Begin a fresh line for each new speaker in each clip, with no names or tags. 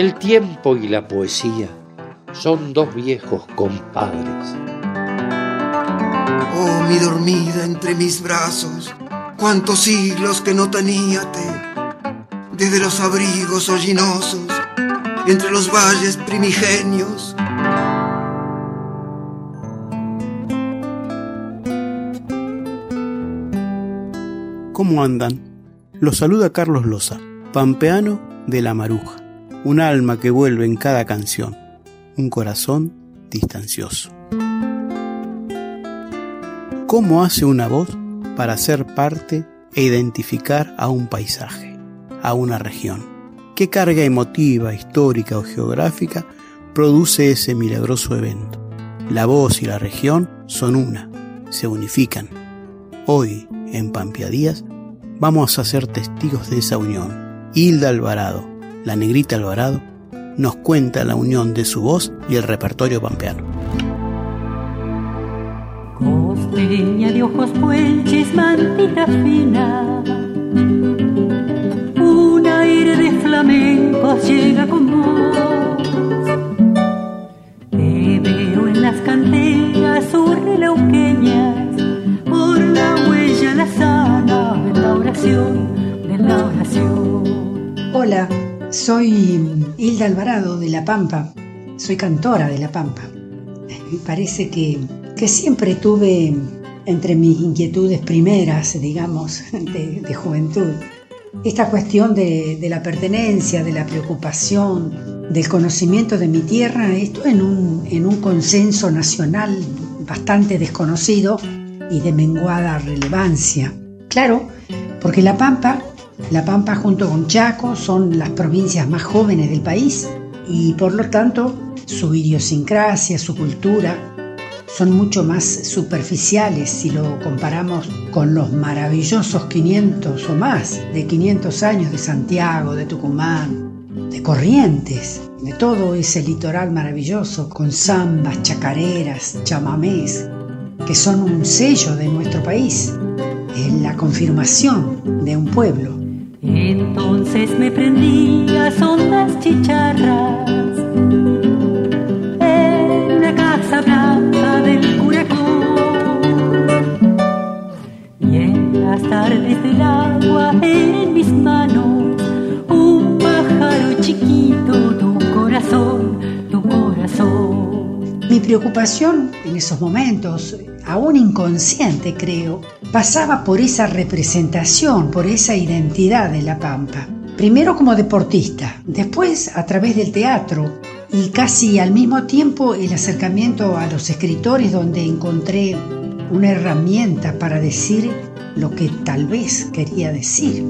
El tiempo y la poesía son dos viejos compadres.
Oh, mi dormida entre mis brazos, cuántos siglos que no teníate, desde los abrigos hollinosos, entre los valles primigenios,
¿Cómo andan? Los saluda Carlos Loza, pampeano de la Maruja, un alma que vuelve en cada canción, un corazón distancioso. ¿Cómo hace una voz para ser parte e identificar a un paisaje, a una región? ¿Qué carga emotiva, histórica o geográfica produce ese milagroso evento? La voz y la región son una, se unifican. Hoy, en Pampeadías, vamos a ser testigos de esa unión. Hilda Alvarado, la negrita Alvarado, nos cuenta la unión de su voz y el repertorio pampeano.
Costeña de ojos puelches, mantita fina, un aire de flamenco llega con
Alvarado de La Pampa. Soy cantora de La Pampa. Me parece que, que siempre tuve entre mis inquietudes primeras, digamos, de, de juventud, esta cuestión de, de, la pertenencia, de la preocupación, del conocimiento de mi tierra, esto en un, en un consenso nacional bastante desconocido y de menguada relevancia. Claro, porque La Pampa, La Pampa junto con Chaco son las provincias más jóvenes del país y por lo tanto su idiosincrasia, su cultura, son mucho más superficiales si lo comparamos con los maravillosos 500 o más de 500 años de Santiago, de Tucumán, de Corrientes, de todo ese litoral maravilloso con zambas, chacareras, chamamés, que son un sello de nuestro país, es la confirmación de un pueblo.
Entonces me prendí a sondas chicharras en la casa blanca del Curacón y en las tardes del agua en mis manos un pájaro chiquito, tu corazón, tu corazón.
Mi preocupación en esos momentos, aún inconsciente creo, pasaba por esa representación, por esa identidad de La Pampa. Primero como deportista, después a través del teatro y casi al mismo tiempo el acercamiento a los escritores donde encontré una herramienta para decir lo que tal vez quería decir.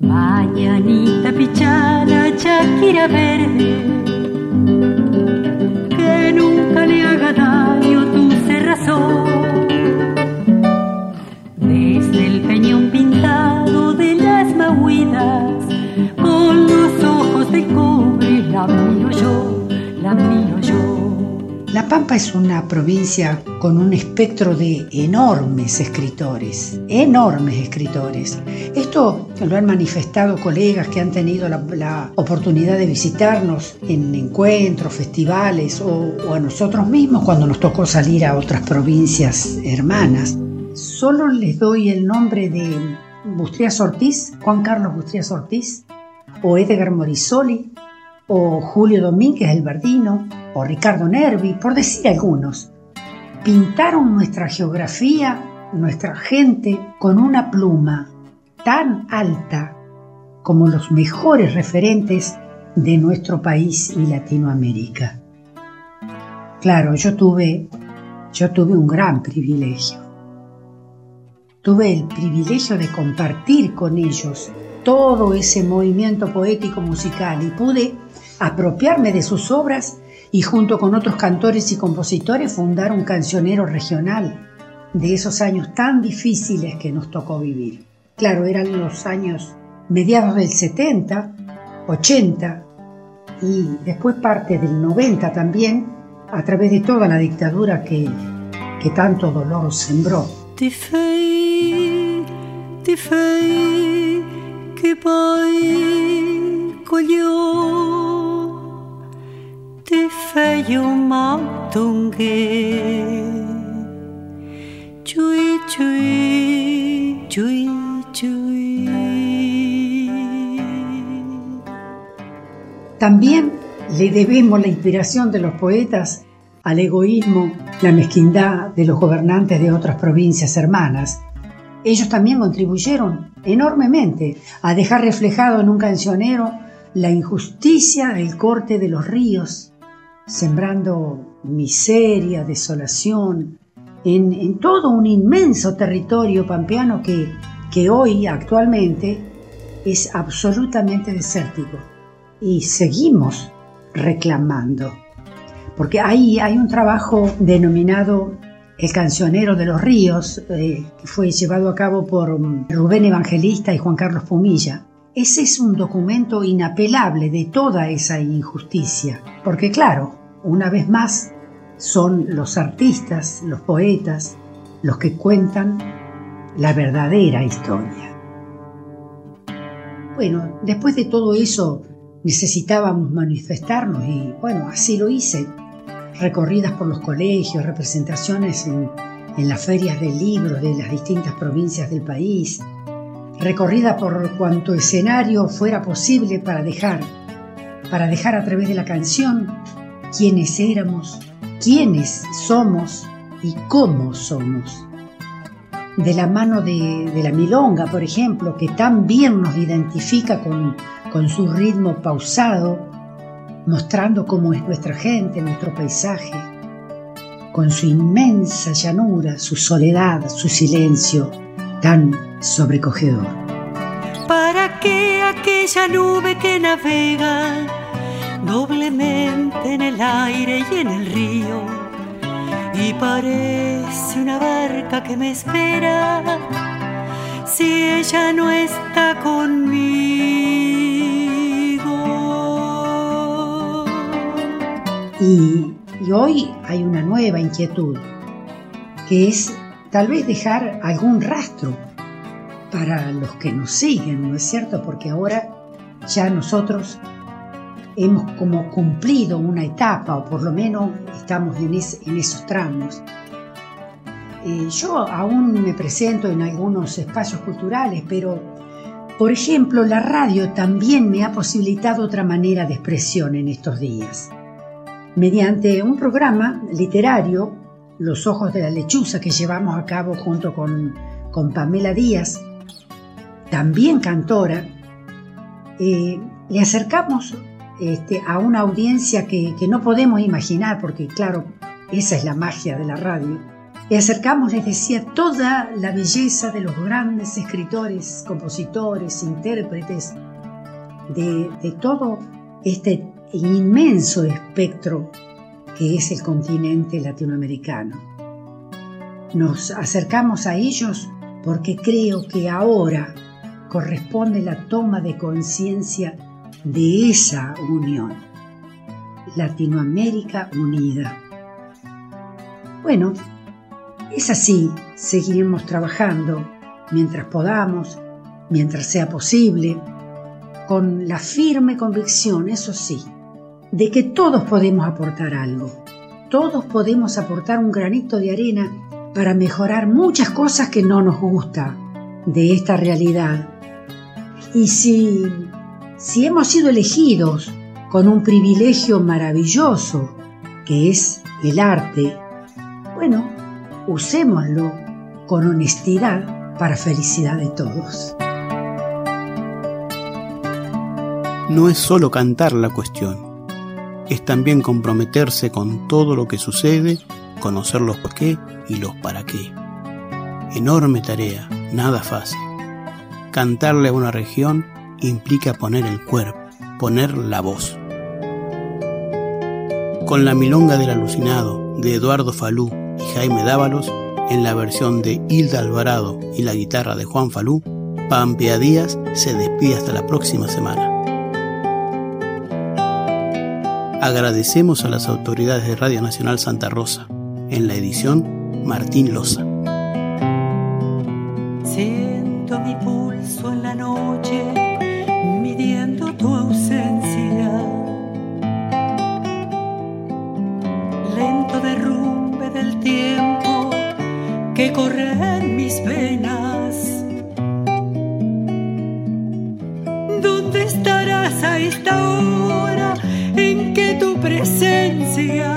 Mañanita pichana, Shakira verde, que nunca le haga daño tu cerrazón. La
Pampa es una provincia con un espectro de enormes escritores, enormes escritores. Esto lo han manifestado colegas que han tenido la, oportunidad de visitarnos en encuentros, festivales o, a nosotros mismos cuando nos tocó salir a otras provincias hermanas. Solo les doy el nombre de Bustrías Ortiz, Juan Carlos Bustrías Ortiz, o Edgar Morisoli, o Julio Domínguez el Verdino, o Ricardo Nervi, por decir algunos. Pintaron nuestra geografía, nuestra gente, con una pluma tan alta como los mejores referentes de nuestro país y Latinoamérica. Claro, yo tuve, yo tuve un gran privilegio. Tuve el privilegio de compartir con ellos todo ese movimiento poético musical y pude apropiarme de sus obras y junto con otros cantores y compositores fundar un cancionero regional de esos años tan difíciles que nos tocó vivir. Claro, eran los años mediados del 70, 80 y después parte del 90 también, a través de toda la dictadura que, que tanto dolor sembró. También le debemos la inspiración de los poetas al egoísmo, la mezquindad de los gobernantes de otras provincias hermanas. Ellos también contribuyeron enormemente a dejar reflejado en un cancionero la injusticia del corte de los ríos, sembrando miseria, desolación, en, todo un inmenso territorio pampeano que, que hoy actualmente es absolutamente desértico. Y seguimos reclamando, porque ahí hay un trabajo denominado El cancionero de los ríos, eh, que fue llevado a cabo por mm, Rubén Evangelista y Juan Carlos Pumilla. Ese es un documento inapelable de toda esa injusticia, porque claro, una vez más, son los artistas, los poetas, los que cuentan la verdadera historia. Bueno, después de todo eso necesitábamos manifestarnos y bueno, así lo hice. Recorridas por los colegios, representaciones en, las ferias del libro de las distintas provincias del país, recorrida por cuanto escenario fuera posible para dejar, para dejar a través de la canción quiénes éramos, quiénes somos y cómo somos. De la mano de, la milonga, por ejemplo, que tan bien nos identifica con, con su ritmo pausado, mostrando cómo es nuestra gente, nuestro paisaje, con su inmensa llanura, su soledad, su silencio tan sobrecogedor.
¿Para qué aquella nube que navega doblemente en el aire y en el río y parece una barca que me espera si ella no está conmigo.
Y, y hoy hay una nueva inquietud, que es tal vez dejar algún rastro para los que nos siguen, ¿no es cierto? Porque ahora ya nosotros hemos como cumplido una etapa o por lo menos estamos en, esos tramos. Eh, yo aún me presento en algunos espacios culturales, pero por ejemplo la radio también me ha posibilitado otra manera de expresión en estos días. Mediante un programa literario, Los Ojos de la Lechuza, que llevamos a cabo junto con, con Pamela Díaz, también cantora, eh, le acercamos este, a una audiencia que, no podemos imaginar, porque claro, esa es la magia de la radio. Le acercamos, les decía, toda la belleza de los grandes escritores, compositores, intérpretes, de, de todo este inmenso espectro que es el continente latinoamericano. Nos acercamos a ellos porque creo que ahora corresponde la toma de conciencia de esa unión. Latinoamérica unida. Bueno, es así, seguiremos trabajando mientras podamos, mientras sea posible, con la firme convicción, eso sí, de que todos podemos aportar algo. Todos podemos aportar un granito de arena para mejorar muchas cosas que no nos gusta de esta realidad. Y si si hemos sido elegidos con un privilegio maravilloso que es el arte, bueno, usémoslo con honestidad para felicidad de todos.
No es solo cantar la cuestión, es también comprometerse con todo lo que sucede, conocer los por qué y los para qué. Enorme tarea, nada fácil. Cantarle a una región implica poner el cuerpo, poner la voz. Con la milonga del alucinado de Eduardo Falú y Jaime Dávalos, en la versión de Hilda Alvarado y la guitarra de Juan Falú, Pampea Díaz se despide hasta la próxima semana. Agradecemos a las autoridades de Radio Nacional Santa Rosa. En la edición, Martín Loza.
Siento mi pulso en la noche, midiendo tu ausencia. Lento derrumbe del tiempo que corre en mis venas. ¿Dónde estarás a esta hora en que tu presencia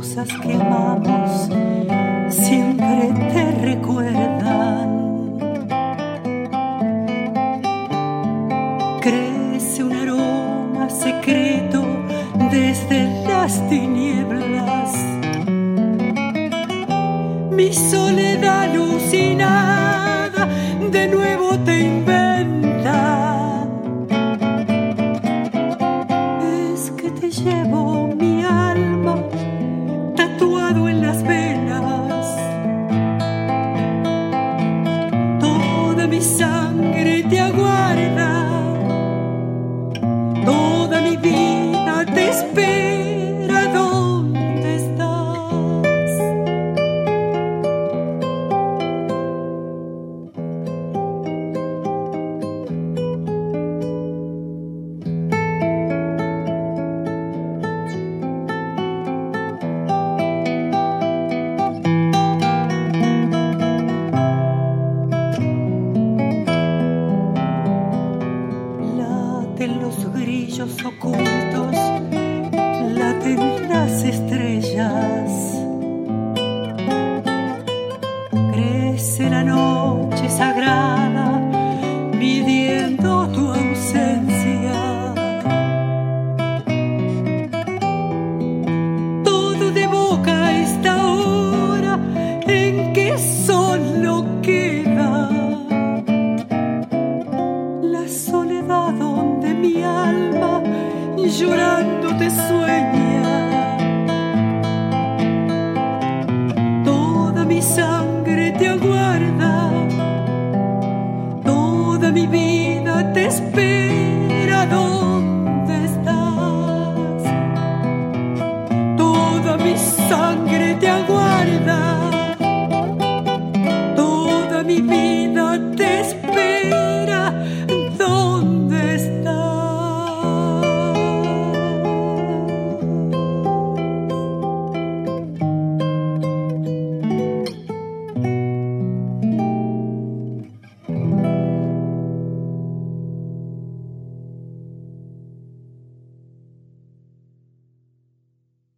cosas que amamos siempre te recuerdan. Crece un aroma secreto desde las tinieblas. Mi soledad alucinada de nuevo te los grillos ocultos, laten las estrellas. Crece la noche sagrada, llorando te